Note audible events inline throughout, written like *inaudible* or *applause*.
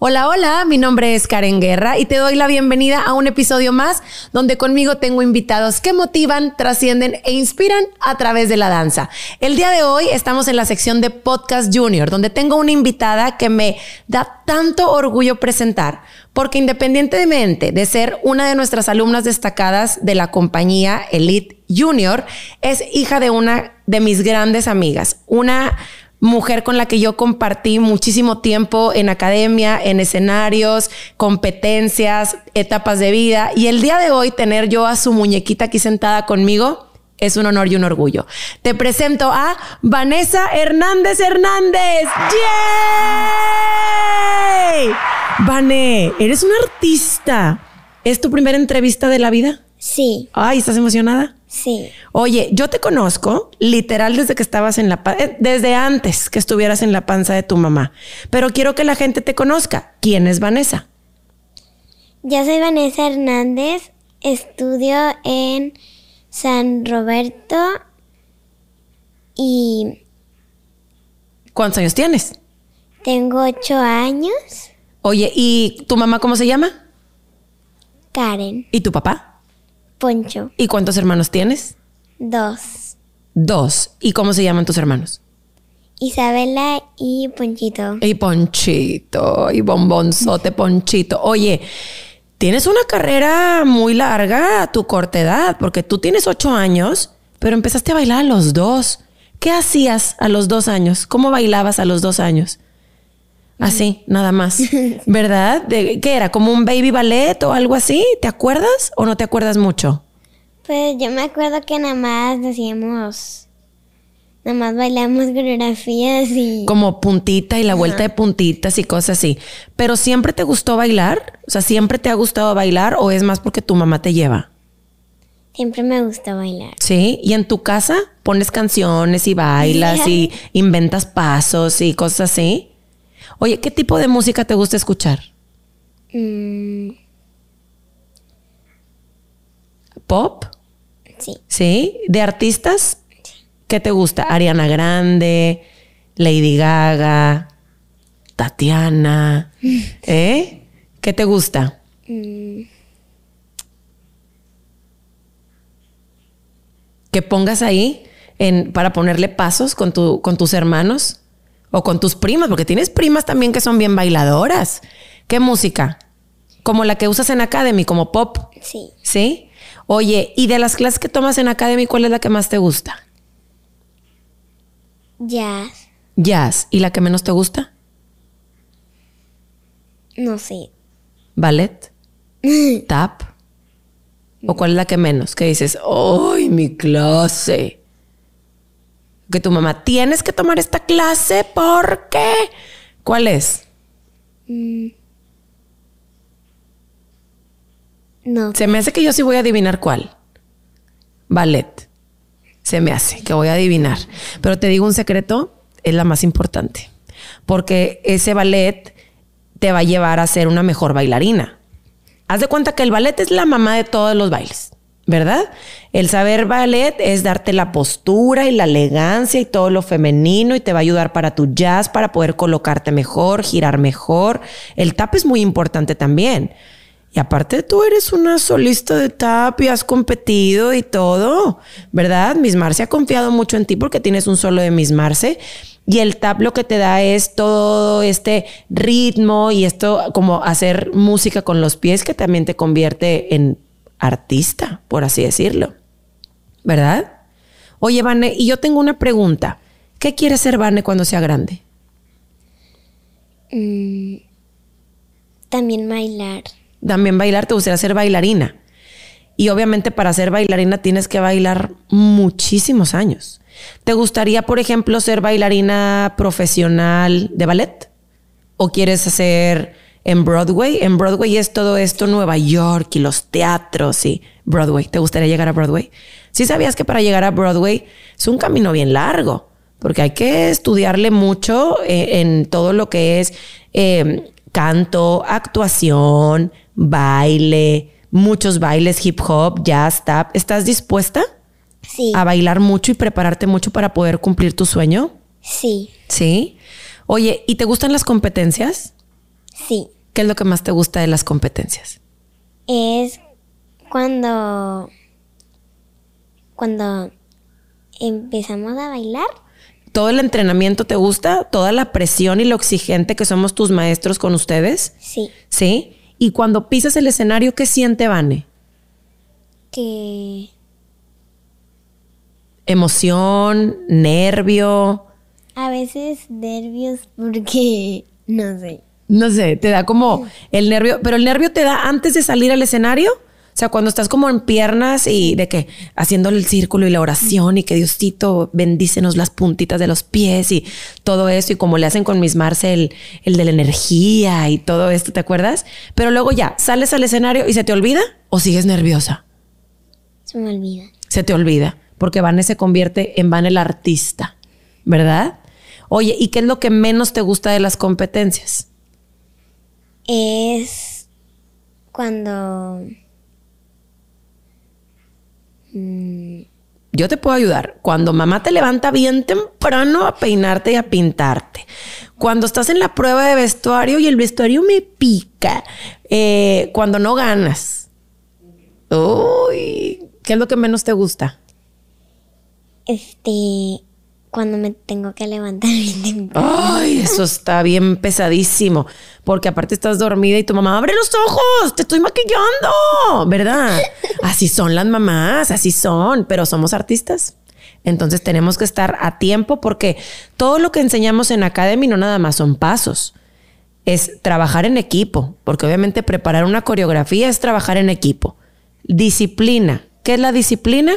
Hola, hola, mi nombre es Karen Guerra y te doy la bienvenida a un episodio más donde conmigo tengo invitados que motivan, trascienden e inspiran a través de la danza. El día de hoy estamos en la sección de Podcast Junior, donde tengo una invitada que me da tanto orgullo presentar, porque independientemente de ser una de nuestras alumnas destacadas de la compañía Elite Junior, es hija de una de mis grandes amigas, una mujer con la que yo compartí muchísimo tiempo en academia, en escenarios, competencias, etapas de vida. Y el día de hoy tener yo a su muñequita aquí sentada conmigo es un honor y un orgullo. Te presento a Vanessa Hernández Hernández. ¡Yay! Vane, eres una artista. ¿Es tu primera entrevista de la vida? Sí. Ay, ¿estás emocionada? Sí. Oye, yo te conozco literal desde que estabas en la panza, desde antes que estuvieras en la panza de tu mamá. Pero quiero que la gente te conozca. ¿Quién es Vanessa? Yo soy Vanessa Hernández, estudio en San Roberto y ¿Cuántos años tienes? tengo ocho años. Oye, ¿y tu mamá cómo se llama? Karen, ¿Y tu papá? Poncho, ¿Y cuántos hermanos tienes? dos. Dos. ¿Y cómo se llaman tus hermanos? Isabela y Ponchito. Y Ponchito, y bombonzote Ponchito. Oye, tienes una carrera muy larga a tu corta edad, porque tú tienes ocho años, pero empezaste a bailar a los dos. ¿Qué hacías a los dos años? ¿Cómo bailabas a los dos años? Así, nada más. *laughs* ¿Verdad? ¿De, ¿Qué era? ¿Como un baby ballet o algo así? ¿Te acuerdas o no te acuerdas mucho? Pues yo me acuerdo que nada más decíamos, nada más bailamos coreografías y Como puntita y la vuelta de puntitas y cosas así. Pero siempre te gustó bailar? O sea, ¿siempre te ha gustado bailar o es más porque tu mamá te lleva? siempre me gusta bailar. Sí, y en tu casa pones canciones y bailas *laughs* y inventas pasos y cosas así. Oye, ¿qué tipo de música te gusta escuchar? Mm, ¿Pop? sí, ¿Sí? ¿De artistas? ¿Qué te gusta? Ariana Grande, Lady Gaga, Tatiana. *laughs* ¿Eh? ¿Qué te gusta? mm, Que pongas ahí en, para ponerle pasos con, tu, con tus hermanos o con tus primas, porque tienes primas también que son bien bailadoras. ¿Qué música? Como la que usas en Academy, como pop. sí. ¿Sí? Oye, ¿y de las clases que tomas en Academy, cuál es la que más te gusta? Jazz, Jazz. ¿Y la que menos te gusta? no sé. Ballet. *laughs* Tap. ¿O cuál es la que menos? Que dices, ¡ay, mi clase! Que tu mamá, tienes que tomar esta clase porque... ¿Cuál es? Mm. No, Se me hace que yo sí voy a adivinar cuál. Ballet. Se me hace que voy a adivinar. Pero te digo un secreto, es la más importante. Porque ese ballet te va a llevar a ser una mejor bailarina. Haz de cuenta que el ballet es la mamá de todos los bailes, ¿verdad? El saber ballet es darte la postura y la elegancia y todo lo femenino y te va a ayudar para tu jazz, para poder colocarte mejor, girar mejor. El tap es muy importante también. Y aparte tú eres una solista de tap y has competido y todo, ¿verdad? Miss Marce ha confiado mucho en ti porque tienes un solo de Miss Marce. Y el tap lo que te da es todo este ritmo y esto como hacer música con los pies que también te convierte en artista, por así decirlo. ¿Verdad? Oye, Vane, y yo tengo una pregunta. ¿Qué quiere ser Vane cuando sea grande? mm, también bailar. También bailar, te gustaría ser bailarina. Y obviamente para ser bailarina tienes que bailar muchísimos años. ¿Te gustaría, por ejemplo, ser bailarina profesional de ballet? ¿O quieres hacer en Broadway? En Broadway es todo esto, Nueva York y los teatros y Broadway. ¿Te gustaría llegar a Broadway? Sí sabías que para llegar a Broadway es un camino bien largo, porque hay que estudiarle mucho eh, en todo lo que es eh, canto, actuación, baile, muchos bailes, hip hop, jazz, tap. ¿Estás dispuesta Sí, a bailar mucho y prepararte mucho para poder cumplir tu sueño? sí, Sí. Oye, ¿y te gustan las competencias? Sí. ¿Qué es lo que más te gusta de las competencias? Es cuando. Cuando empezamos a bailar. ¿Todo el entrenamiento te gusta? ¿Toda la presión y lo exigente que somos tus maestros con ustedes? Sí. ¿Sí? Y cuando pisas el escenario, ¿qué siente Vane? Que. Emoción, nervio. A veces nervios porque. *laughs* No sé. No sé, te da como el nervio, pero el nervio te da antes de salir al escenario. O sea, cuando estás como en piernas y de que haciendo el círculo y la oración y que Diosito bendícenos las puntitas de los pies y todo eso y como le hacen con Miss Marcel el, de la energía y todo esto, ¿te acuerdas? Pero luego ya, sales al escenario y se te olvida o sigues nerviosa. Se me olvida. Se te olvida porque Vane se convierte en Van el artista, ¿verdad? Oye, ¿y qué es lo que menos te gusta de las competencias? Es cuando. Yo te puedo ayudar. Cuando mamá te levanta bien temprano a peinarte y a pintarte. Cuando estás en la prueba de vestuario y el vestuario me pica. Eh, cuando no ganas. Uy, ¿qué es lo que menos te gusta? Este. Cuando me tengo que levantar *laughs* bien temprano. Ay, eso está bien pesadísimo. Porque aparte estás dormida y tu mamá, abre los ojos, te estoy maquillando, ¿verdad? Así son las mamás, así son, pero somos artistas. Entonces tenemos que estar a tiempo porque todo lo que enseñamos en Academy no nada más son pasos. Es trabajar en equipo, porque obviamente preparar una coreografía es trabajar en equipo. Disciplina. ¿Qué es la disciplina?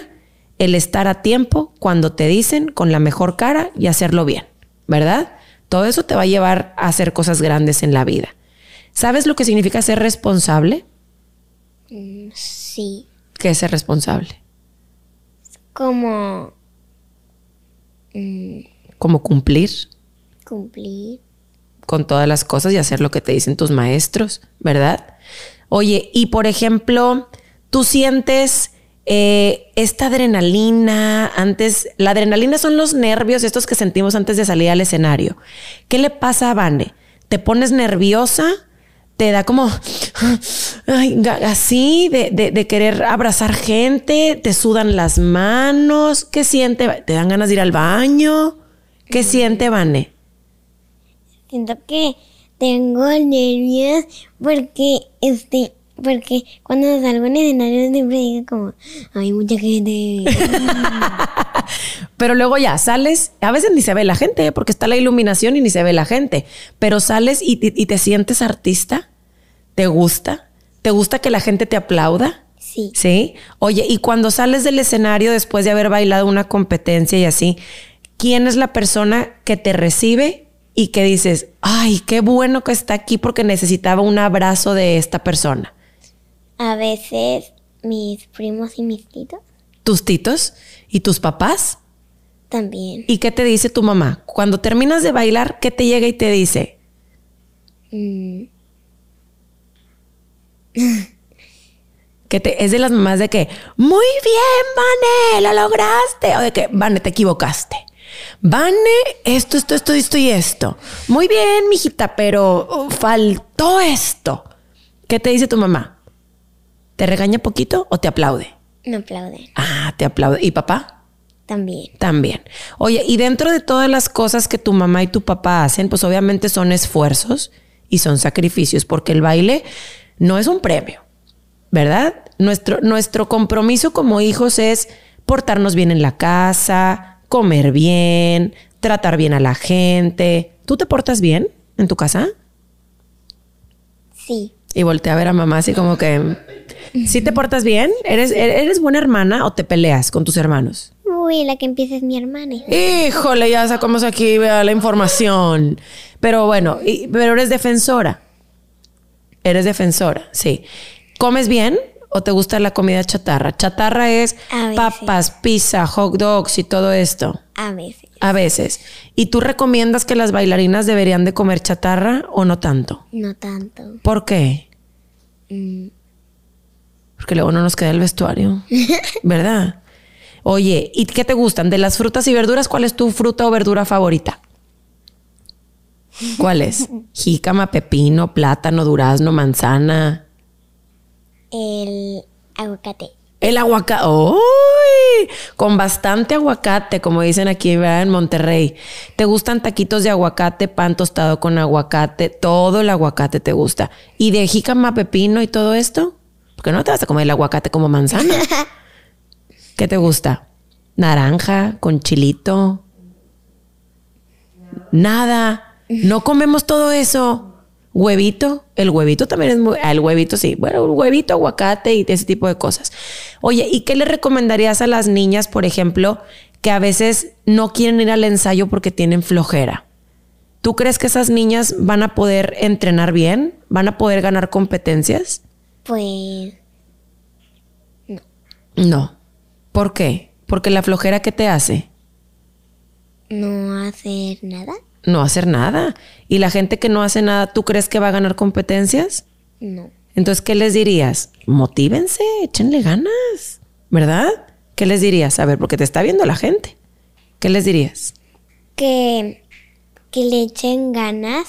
El estar a tiempo cuando te dicen con la mejor cara y hacerlo bien, ¿verdad? Todo eso te va a llevar a hacer cosas grandes en la vida. ¿Sabes lo que significa ser responsable? Mm, Sí. ¿Qué es ser responsable? Como. mm, Como cumplir cumplir. con todas las cosas y hacer lo que te dicen tus maestros, ¿verdad? Oye, y por ejemplo, tú sientes eh, esta adrenalina antes, la adrenalina son los nervios estos que sentimos antes de salir al escenario. ¿Qué le pasa a Vane? ¿Te pones nerviosa? ¿Te da como ay, así de, de- de querer abrazar gente? ¿Te sudan las manos? ¿Qué siente? ¿Te dan ganas de ir al baño? ¿Qué siente Vane? Siento que tengo nervios porque este. Porque cuando salgo en escenario siempre digo como, hay mucha gente. *laughs* Pero luego ya sales, a veces ni se ve la gente, ¿eh? porque está la iluminación y ni se ve la gente, pero sales y, y- y te sientes artista, ¿te gusta? ¿Te gusta que la gente te aplauda? Sí. Sí. Oye, y cuando sales del escenario después de haber bailado una competencia y así, ¿quién es la persona que te recibe y que dices, ay, qué bueno que está aquí porque necesitaba un abrazo de esta persona? A veces mis primos y mis titos ¿Tus titos y tus papás? también. ¿Y qué te dice tu mamá? Cuando terminas de bailar, ¿qué te llega y te dice? Mm, *laughs* Que te, es de las mamás de que, muy bien, Vane, lo lograste. O de que, Vane, te equivocaste. Vane, esto, esto, esto, esto y esto. Muy bien, mijita, pero uh, faltó esto. ¿Qué te dice tu mamá? ¿Te regaña poquito o te aplaude? me aplauden. Ah, te aplaude. ¿Y papá? También. También. Oye, y dentro de todas las cosas que tu mamá y tu papá hacen, pues obviamente son esfuerzos y son sacrificios, porque el baile no es un premio, ¿verdad? Nuestro, nuestro compromiso como hijos es portarnos bien en la casa, comer bien, tratar bien a la gente. ¿Tú te portas bien en tu casa? Sí. Y voltea a ver a mamá así como que, ¿sí te portas bien? ¿Eres, ¿Eres buena hermana o te peleas con tus hermanos? Uy, la que empieza es mi hermana. Híjole, ya sacamos aquí vea, la información. Pero bueno, y- pero eres defensora. Eres defensora, sí. ¿Comes bien o te gusta la comida chatarra? Chatarra es papas, pizza, hot dogs y todo esto. A veces. A veces. ¿Y tú recomiendas que las bailarinas deberían de comer chatarra o no tanto? No tanto. ¿Por qué? Mm, Porque luego no nos queda el vestuario. *laughs* ¿Verdad? Oye, ¿y qué te gustan? De las frutas y verduras, ¿cuál es tu fruta o verdura favorita? ¿Cuál es? *laughs* Jícama, pepino, plátano, durazno, manzana. El aguacate. El aguacate. ¡Uy! Con bastante aguacate, como dicen aquí ¿verdad? en Monterrey. ¿Te gustan taquitos de aguacate, pan tostado con aguacate? Todo el aguacate te gusta. ¿Y de jícama, pepino y todo esto? Porque no te vas a comer el aguacate como manzana. *laughs* ¿Qué te gusta? Naranja, con chilito. Nada. No comemos todo eso. Huevito, el huevito también es muy, el huevito sí, bueno, un huevito, aguacate y ese tipo de cosas. Oye, ¿y qué le recomendarías a las niñas, por ejemplo, que a veces no quieren ir al ensayo porque tienen flojera? ¿Tú crees que esas niñas van a poder entrenar bien? ¿Van a poder ganar competencias? Pues No. ¿Por qué? Porque la flojera que te hace no hacer nada. no hacer nada. Y la gente que no hace nada, ¿tú crees que va a ganar competencias? No. Entonces, ¿qué les dirías? Motívense, échenle ganas, ¿verdad? ¿Qué les dirías? A ver, porque te está viendo la gente. ¿Qué les dirías? Que, que le echen ganas.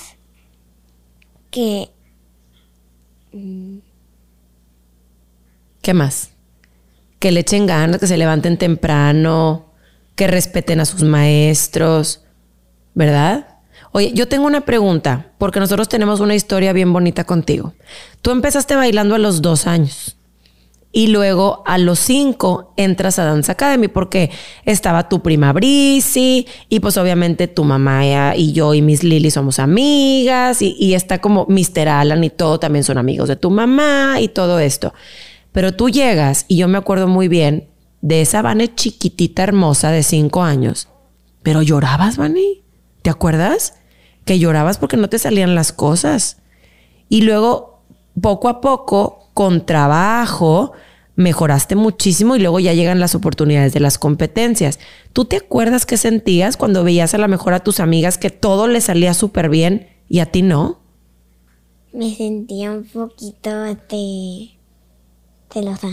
Que ¿Qué más? Que le echen ganas, que se levanten temprano, que respeten a sus maestros, ¿verdad? Oye, yo tengo una pregunta, porque nosotros tenemos una historia bien bonita contigo. Tú empezaste bailando a los dos años y luego a los cinco entras a Dance Academy porque estaba tu prima Brisi y pues obviamente tu mamá y yo y Miss Lily somos amigas y, y está como Mr. Alan y todo también son amigos de tu mamá y todo esto. Pero tú llegas y yo me acuerdo muy bien de esa Vane chiquitita hermosa de cinco años. Pero llorabas, Vane. ¿Te acuerdas? Que llorabas porque no te salían las cosas. Y luego, poco a poco, con trabajo, mejoraste muchísimo y luego ya llegan las oportunidades de las competencias. ¿Tú te acuerdas qué sentías cuando veías a la mejor a tus amigas que todo les salía súper bien y a ti no? me sentía un poquito de celosa.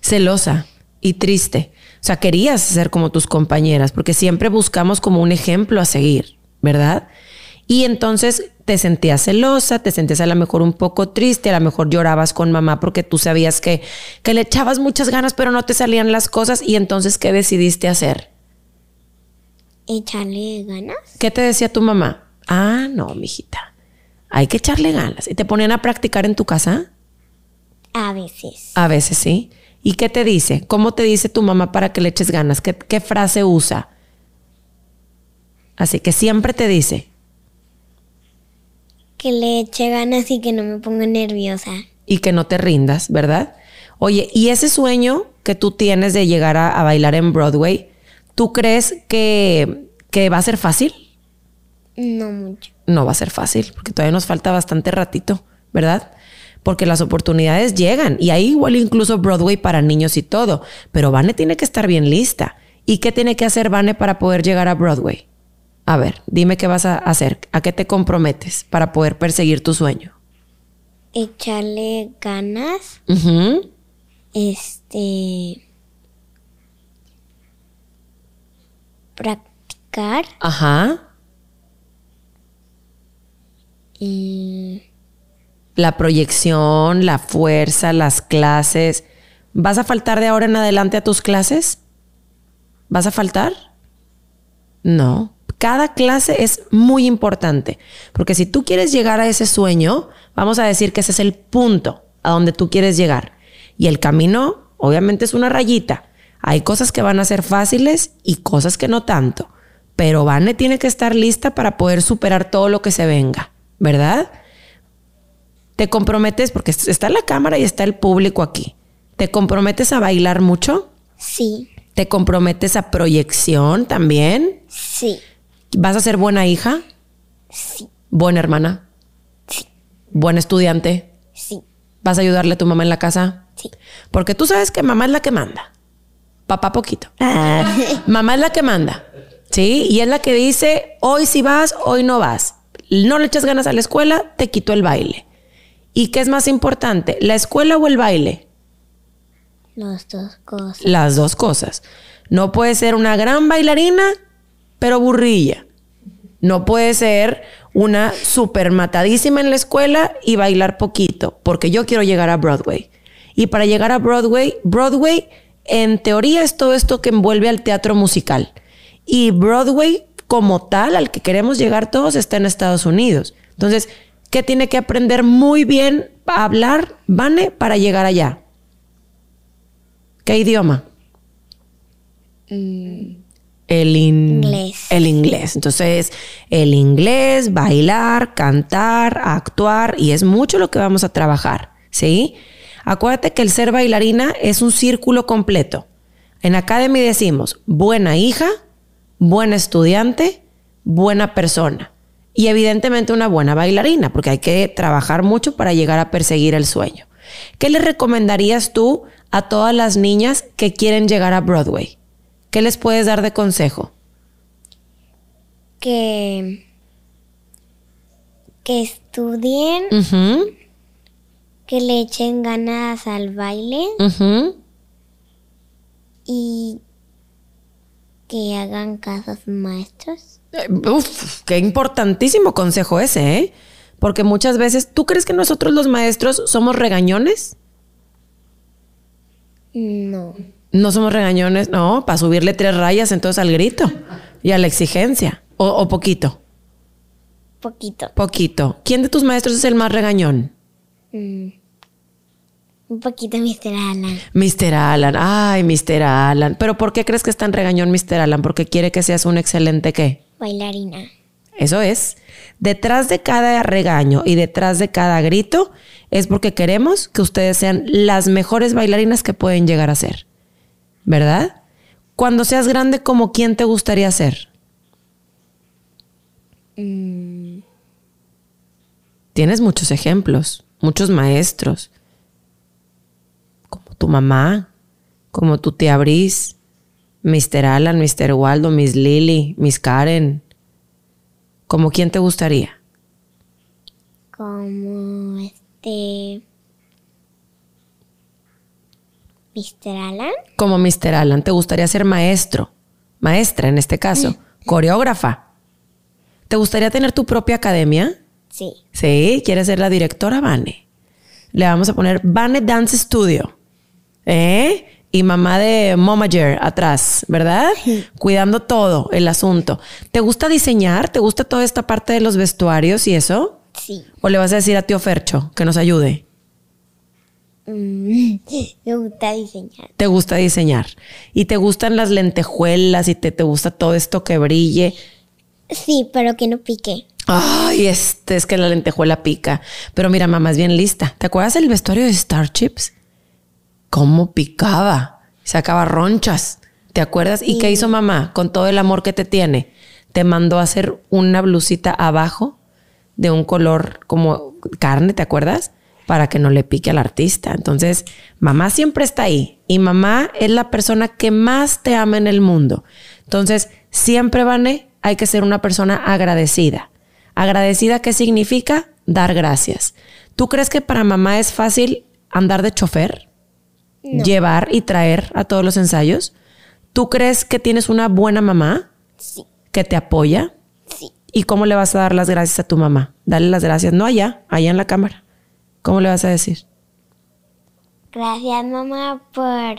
celosa y triste. O sea, querías ser como tus compañeras, porque siempre buscamos como un ejemplo a seguir, ¿verdad? Y entonces te sentías celosa, te sentías a lo mejor un poco triste, a lo mejor llorabas con mamá porque tú sabías que, que le echabas muchas ganas, pero no te salían las cosas. Y entonces, ¿qué decidiste hacer? Echarle ganas. ¿Qué te decía tu mamá? Ah, no, mijita. Hay que echarle ganas. ¿Y te ponían a practicar en tu casa? A veces. A veces sí. ¿Y qué te dice? ¿Cómo te dice tu mamá para que le eches ganas? ¿Qué, qué frase usa? Así que siempre te dice. Que le eche ganas y que no me ponga nerviosa. y que no te rindas, ¿verdad? Oye, y ese sueño que tú tienes de llegar a, a bailar en Broadway, ¿tú crees que, que va a ser fácil? No mucho. No va a ser fácil, porque todavía nos falta bastante ratito, ¿verdad? Porque las oportunidades llegan y hay igual incluso Broadway para niños y todo, pero Vane tiene que estar bien lista. ¿Y qué tiene que hacer Vane para poder llegar a Broadway? A ver, dime qué vas a hacer, a qué te comprometes para poder perseguir tu sueño. Echarle ganas. Este. Practicar. Ajá. Y. la proyección, la fuerza, las clases. ¿Vas a faltar de ahora en adelante a tus clases? ¿Vas a faltar? No. Cada clase es muy importante, porque si tú quieres llegar a ese sueño, vamos a decir que ese es el punto a donde tú quieres llegar. Y el camino, obviamente, es una rayita. Hay cosas que van a ser fáciles y cosas que no tanto. Pero Vane tiene que estar lista para poder superar todo lo que se venga, ¿verdad? Te comprometes, porque está la cámara y está el público aquí, te comprometes a bailar mucho, Sí. te comprometes a proyección también, Sí. vas a ser buena hija, Sí. buena hermana, Sí. buen estudiante, Sí. vas a ayudarle a tu mamá en la casa, Sí. porque tú sabes que mamá es la que manda, papá poquito, mamá es la que manda, ¿sí? Y es la que dice, hoy sí vas, hoy no vas, no le echas ganas a la escuela, te quito el baile. ¿Y qué es más importante, la escuela o el baile? Las dos cosas. Las dos cosas. No puede ser una gran bailarina, pero burrilla. No puede ser una super matadísima en la escuela y bailar poquito, porque yo quiero llegar a Broadway. Y para llegar a Broadway, Broadway en teoría es todo esto que envuelve al teatro musical. Y Broadway como tal, al que queremos llegar todos, está en Estados Unidos. Entonces, ¿qué tiene que aprender muy bien a hablar Vane para llegar allá? ¿Qué idioma? El Inglés. El inglés. Entonces, el inglés, bailar, cantar, actuar, y es mucho lo que vamos a trabajar, ¿sí? Acuérdate que el ser bailarina es un círculo completo. En Academy decimos buena hija, buena estudiante, buena persona y evidentemente una buena bailarina, porque hay que trabajar mucho para llegar a perseguir el sueño. ¿Qué le recomendarías tú a todas las niñas que quieren llegar a Broadway? ¿Qué les puedes dar de consejo? Que, que estudien, que le echen ganas al baile y que hagan sus maestros. Eh, Uf, qué importantísimo consejo ese, ¿eh? Porque muchas veces, ¿tú crees que nosotros los maestros somos regañones? No. No somos regañones, no, para subirle tres rayas entonces al grito y a la exigencia. O, o poquito, Poquito. poquito. ¿Quién de tus maestros es el más regañón? Mm. Un poquito, Mr. Alan. Mr. Alan, ay, Mr. Alan. ¿Pero por qué crees que es tan regañón Mr. Alan? Porque quiere que seas un excelente qué? Bailarina. Eso es. Detrás de cada regaño y detrás de cada grito es porque queremos que ustedes sean las mejores bailarinas que pueden llegar a ser. ¿Verdad? Cuando seas grande, ¿como quién te gustaría ser? Mm. Tienes muchos ejemplos, muchos maestros. Tu mamá, como tu tía Brice, Mr. Alan, Mr. Waldo, Miss Lily, Miss Karen. ¿Como quién te gustaría? Como este. Mr. Alan. Como Mr. Alan, ¿te gustaría ser maestro? Maestra en este caso, *laughs* coreógrafa. ¿Te gustaría tener tu propia academia? Sí. Sí, ¿quieres ser la directora, Vane? Le vamos a poner Vane Dance Studio. ¿Eh? Y mamá de Momager atrás, ¿verdad? Cuidando todo el asunto. ¿Te gusta diseñar? ¿Te gusta toda esta parte de los vestuarios y eso? Sí. ¿O le vas a decir a tío Fercho que nos ayude? Mm. *laughs* Me gusta diseñar. te gusta diseñar y te gustan las lentejuelas y te, te gusta todo esto que brille. Sí, pero que no pique. Ay, este es que la lentejuela pica. Pero mira, mamá es bien lista. ¿Te acuerdas el vestuario de Starships? ¿Cómo picaba? Sacaba ronchas. ¿Te acuerdas? ¿Y qué hizo mamá con todo el amor que te tiene? Te mandó a hacer una blusita abajo de un color como carne, ¿te acuerdas? Para que no le pique al artista. Entonces, mamá siempre está ahí y mamá es la persona que más te ama en el mundo. Entonces, siempre, Vane, hay que ser una persona agradecida. Agradecida, ¿qué significa? Dar gracias. ¿Tú crees que para mamá es fácil andar de chofer? Llevar y traer a todos los ensayos. ¿Tú crees que tienes una buena mamá Sí. que te apoya? Sí. ¿Y cómo le vas a dar las gracias a tu mamá? Dale las gracias, no allá, allá en la cámara. ¿Cómo le vas a decir? Gracias, mamá, por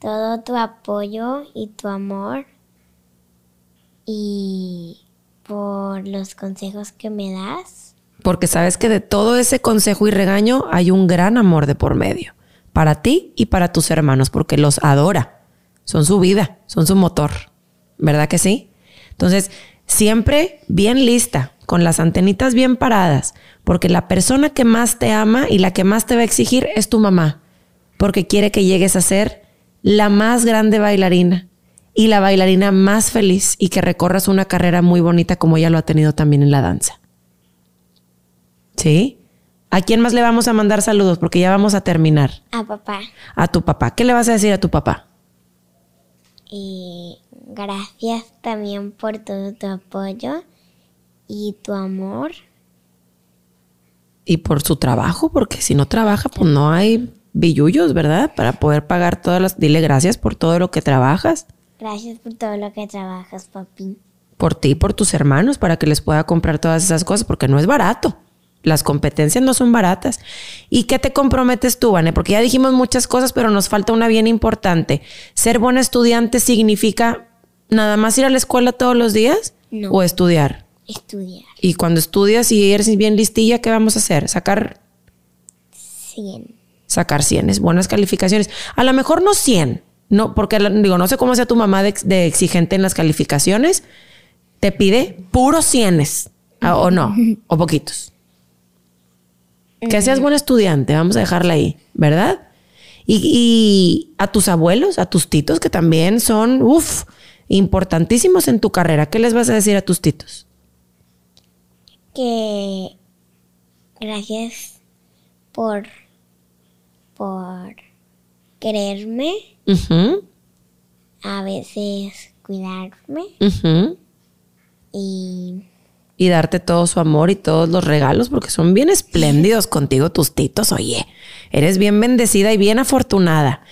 todo tu apoyo y tu amor. Y por los consejos que me das. Porque sabes que de todo ese consejo y regaño hay un gran amor de por medio. Para ti y para tus hermanos, porque los adora. Son su vida, son su motor. ¿Verdad que sí? Entonces, siempre bien lista, con las antenitas bien paradas, porque la persona que más te ama y la que más te va a exigir es tu mamá, porque quiere que llegues a ser la más grande bailarina y la bailarina más feliz y que recorras una carrera muy bonita como ella lo ha tenido también en la danza. ¿Sí? ¿A quién más le vamos a mandar saludos? Porque ya vamos a terminar. A papá. A tu papá. ¿Qué le vas a decir a tu papá? Y gracias también por todo tu apoyo y tu amor. Y por su trabajo, porque si no trabaja, pues no hay billullos, ¿verdad? Para poder pagar todas las... Dile gracias por todo lo que trabajas. Gracias por todo lo que trabajas, papi. por ti y por tus hermanos para que les pueda comprar todas esas cosas, porque no es barato. Las competencias no son baratas. ¿Y qué te comprometes tú, Vane? Porque ya dijimos muchas cosas, pero nos falta una bien importante. ¿Ser buen estudiante significa nada más ir a la escuela todos los días? No. ¿O estudiar? Estudiar. Y cuando estudias y eres bien listilla, ¿qué vamos a hacer? Sacar, 100. sacar 100, buenas calificaciones. A lo mejor no 100, no, porque digo, no sé cómo sea tu mamá de exigente en las calificaciones. Te pide puros 100 o no, *laughs* o poquitos. Que seas buen estudiante, vamos a dejarla ahí, ¿verdad? Y, y a tus abuelos, a tus titos, que también son, uff, importantísimos en tu carrera. ¿Qué les vas a decir a tus titos? Que gracias por por quererme, a veces cuidarme y y darte todo su amor y todos los regalos, porque son bien espléndidos contigo tus titos. Oye, eres bien bendecida y bien afortunada.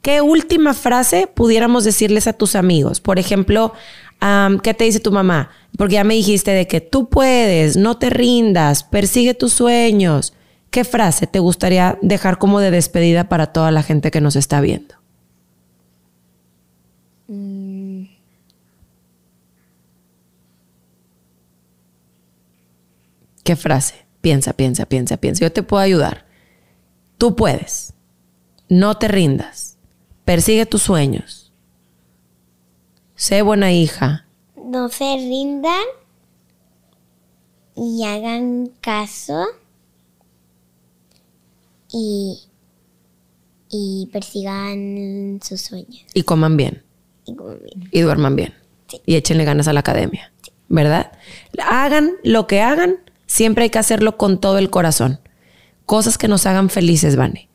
¿Qué última frase pudiéramos decirles a tus amigos? Por ejemplo, ¿qué te dice tu mamá? Porque ya me dijiste de que tú puedes, no te rindas, persigue tus sueños. ¿Qué frase te gustaría dejar como de despedida para toda la gente que nos está viendo? mm, ¿Qué frase? Piensa, piensa, piensa, piensa. Yo te puedo ayudar. Tú puedes. No te rindas. Persigue tus sueños. Sé buena hija. no se rindan y hagan caso y y persigan sus sueños Y coman bien. y como bien. Y duerman bien. Sí. Y échenle ganas a la academia. ¿Verdad? Hagan lo que hagan. Siempre hay que hacerlo con todo el corazón. Cosas que nos hagan felices, Vane.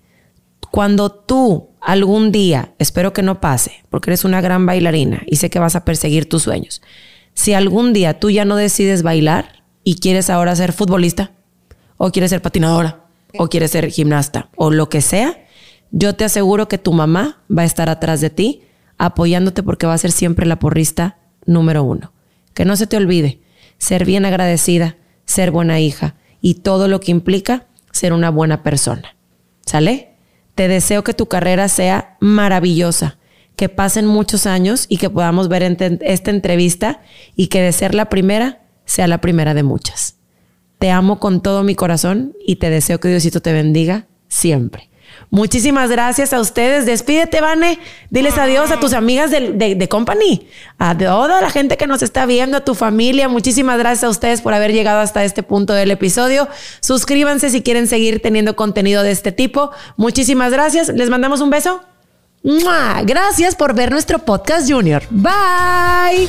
Cuando tú algún día, espero que no pase, porque eres una gran bailarina y sé que vas a perseguir tus sueños. Si algún día tú ya no decides bailar y quieres ahora ser futbolista, o quieres ser patinadora, o quieres ser gimnasta, o lo que sea, yo te aseguro que tu mamá va a estar atrás de ti apoyándote porque va a ser siempre la porrista número uno. Que no se te olvide ser bien agradecida, ser buena hija y todo lo que implica ser una buena persona. ¿Sale? Te deseo que tu carrera sea maravillosa, que pasen muchos años y que podamos ver esta entrevista y que de ser la primera sea la primera de muchas. Te amo con todo mi corazón y te deseo que Diosito te bendiga siempre. Muchísimas gracias a ustedes. Despídete, Vane. Diles adiós a tus amigas de, de- de Company, a toda la gente que nos está viendo, a tu familia. Muchísimas gracias a ustedes por haber llegado hasta este punto del episodio. Suscríbanse si quieren seguir teniendo contenido de este tipo. Muchísimas gracias. Les mandamos un beso. ¡Mua! Gracias por ver nuestro podcast, Junior. Bye.